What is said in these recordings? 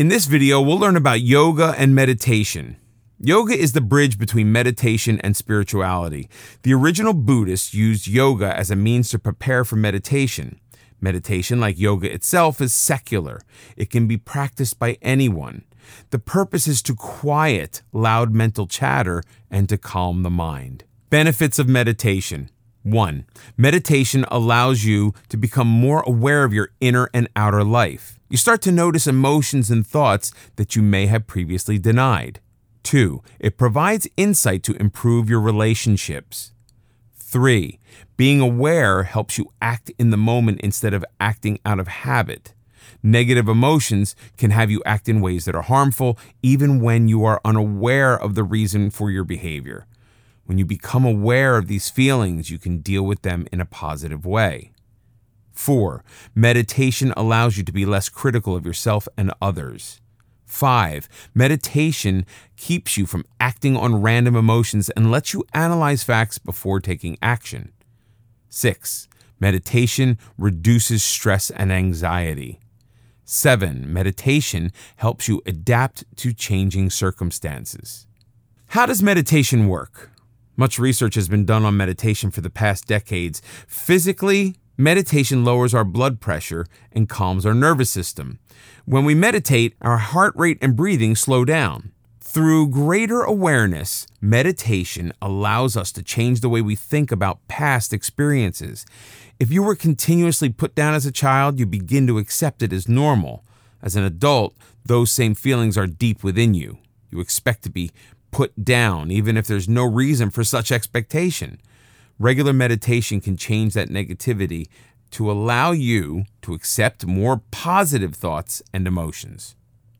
In this video, we'll learn about yoga and meditation. Yoga is the bridge between meditation and spirituality. The original Buddhists used yoga as a means to prepare for meditation. Meditation, like yoga itself, is secular. It can be practiced by anyone. The purpose is to quiet loud mental chatter and to calm the mind. Benefits of meditation. 1. Meditation allows you to become more aware of your inner and outer life. You start to notice emotions and thoughts that you may have previously denied. 2. It provides insight to improve your relationships. 3. Being aware helps you act in the moment instead of acting out of habit. Negative emotions can have you act in ways that are harmful, even when you are unaware of the reason for your behavior. When you become aware of these feelings, you can deal with them in a positive way. 4. Meditation allows you to be less critical of yourself and others. 5. Meditation keeps you from acting on random emotions and lets you analyze facts before taking action. 6. Meditation reduces stress and anxiety. 7. Meditation helps you adapt to changing circumstances. How does meditation work? Much research has been done on meditation for the past decades. Physically, meditation lowers our blood pressure and calms our nervous system. When we meditate, our heart rate and breathing slow down. Through greater awareness, meditation allows us to change the way we think about past experiences. If you were continuously put down as a child, you begin to accept it as normal. As an adult, those same feelings are deep within you. You expect to be put down, even if there's no reason for such expectation. Regular meditation can change that negativity to allow you to accept more positive thoughts and emotions.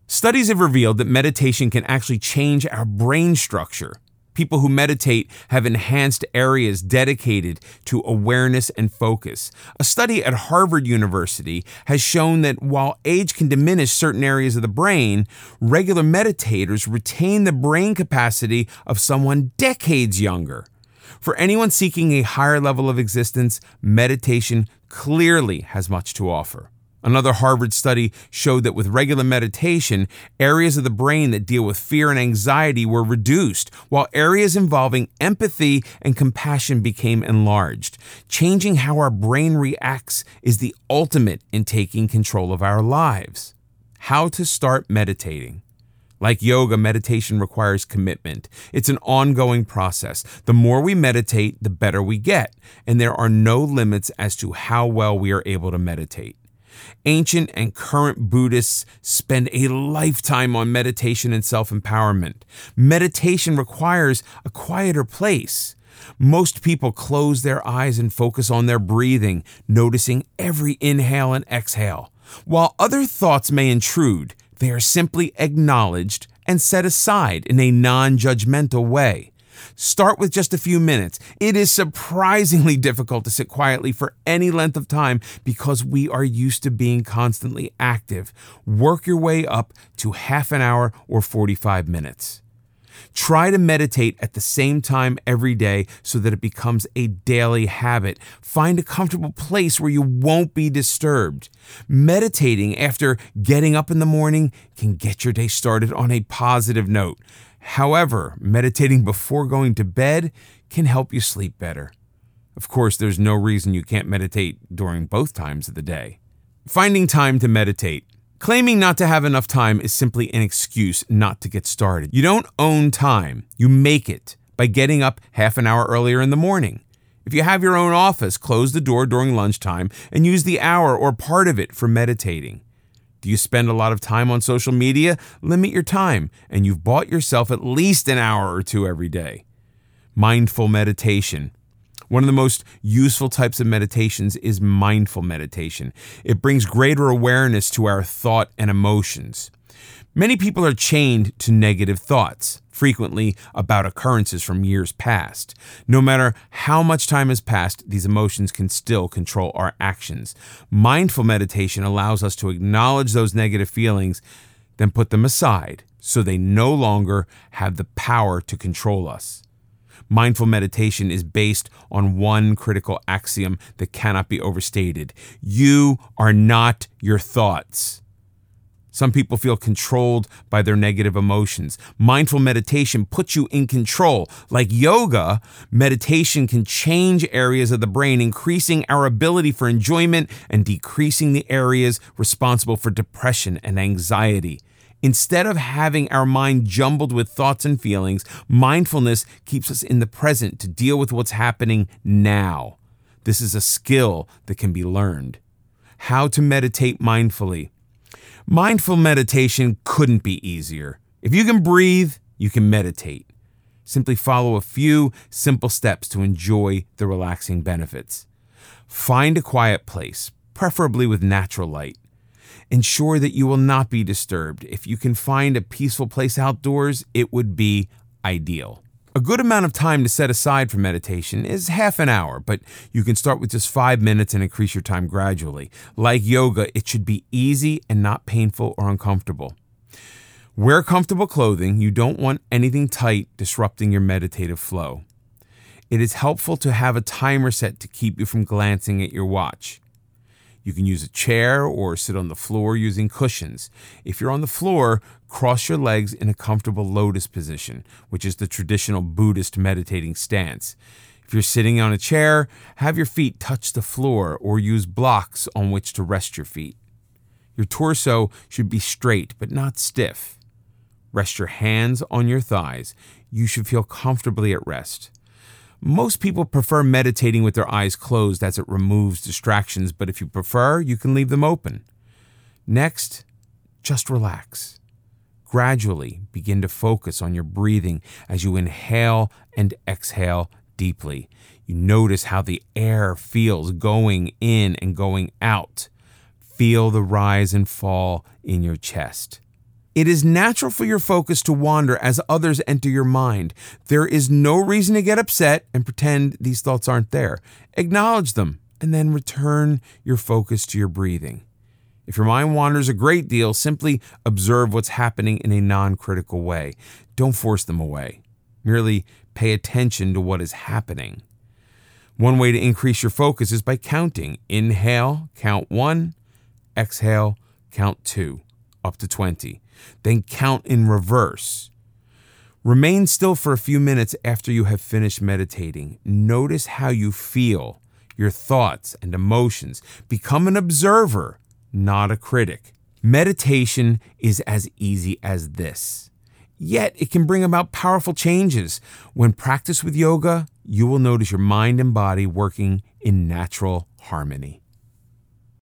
Studies have revealed that meditation can actually change our brain structure. People who meditate have enhanced areas dedicated to awareness and focus. A study at Harvard University has shown that while age can diminish certain areas of the brain, regular meditators retain the brain capacity of someone decades younger. For anyone seeking a higher level of existence, meditation clearly has much to offer. Another Harvard study showed that with regular meditation, areas of the brain that deal with fear and anxiety were reduced, while areas involving empathy and compassion became enlarged. Changing how our brain reacts is the ultimate in taking control of our lives. How to start meditating. Like yoga, meditation requires commitment. It's an ongoing process. The more we meditate, the better we get, and there are no limits as to how well we are able to meditate. Ancient and current Buddhists spend a lifetime on meditation and self empowerment. Meditation requires a quieter place. Most people close their eyes and focus on their breathing, noticing every inhale and exhale. While other thoughts may intrude, they are simply acknowledged and set aside in a non judgmental way. Start with just a few minutes. It is surprisingly difficult to sit quietly for any length of time because we are used to being constantly active. Work your way up to half an hour or 45 minutes. Try to meditate at the same time every day so that it becomes a daily habit. Find a comfortable place where you won't be disturbed. Meditating after getting up in the morning can get your day started on a positive note. However, meditating before going to bed can help you sleep better. Of course, there's no reason you can't meditate during both times of the day. Finding time to meditate. Claiming not to have enough time is simply an excuse not to get started. You don't own time, you make it by getting up half an hour earlier in the morning. If you have your own office, close the door during lunchtime and use the hour or part of it for meditating. Do you spend a lot of time on social media? Limit your time, and you've bought yourself at least an hour or two every day. Mindful meditation. One of the most useful types of meditations is mindful meditation. It brings greater awareness to our thought and emotions. Many people are chained to negative thoughts, frequently about occurrences from years past. No matter how much time has passed, these emotions can still control our actions. Mindful meditation allows us to acknowledge those negative feelings, then put them aside so they no longer have the power to control us. Mindful meditation is based on one critical axiom that cannot be overstated you are not your thoughts. Some people feel controlled by their negative emotions. Mindful meditation puts you in control. Like yoga, meditation can change areas of the brain, increasing our ability for enjoyment and decreasing the areas responsible for depression and anxiety. Instead of having our mind jumbled with thoughts and feelings, mindfulness keeps us in the present to deal with what's happening now. This is a skill that can be learned. How to meditate mindfully. Mindful meditation couldn't be easier. If you can breathe, you can meditate. Simply follow a few simple steps to enjoy the relaxing benefits. Find a quiet place, preferably with natural light. Ensure that you will not be disturbed. If you can find a peaceful place outdoors, it would be ideal. A good amount of time to set aside for meditation is half an hour, but you can start with just five minutes and increase your time gradually. Like yoga, it should be easy and not painful or uncomfortable. Wear comfortable clothing. You don't want anything tight disrupting your meditative flow. It is helpful to have a timer set to keep you from glancing at your watch. You can use a chair or sit on the floor using cushions. If you're on the floor, cross your legs in a comfortable lotus position, which is the traditional Buddhist meditating stance. If you're sitting on a chair, have your feet touch the floor or use blocks on which to rest your feet. Your torso should be straight but not stiff. Rest your hands on your thighs. You should feel comfortably at rest. Most people prefer meditating with their eyes closed as it removes distractions, but if you prefer, you can leave them open. Next, just relax. Gradually begin to focus on your breathing as you inhale and exhale deeply. You notice how the air feels going in and going out. Feel the rise and fall in your chest. It is natural for your focus to wander as others enter your mind. There is no reason to get upset and pretend these thoughts aren't there. Acknowledge them and then return your focus to your breathing. If your mind wanders a great deal, simply observe what's happening in a non critical way. Don't force them away. Merely pay attention to what is happening. One way to increase your focus is by counting. Inhale, count one, exhale, count two, up to 20 then count in reverse. Remain still for a few minutes after you have finished meditating. Notice how you feel, your thoughts and emotions. Become an observer, not a critic. Meditation is as easy as this. Yet it can bring about powerful changes. When practiced with yoga, you will notice your mind and body working in natural harmony.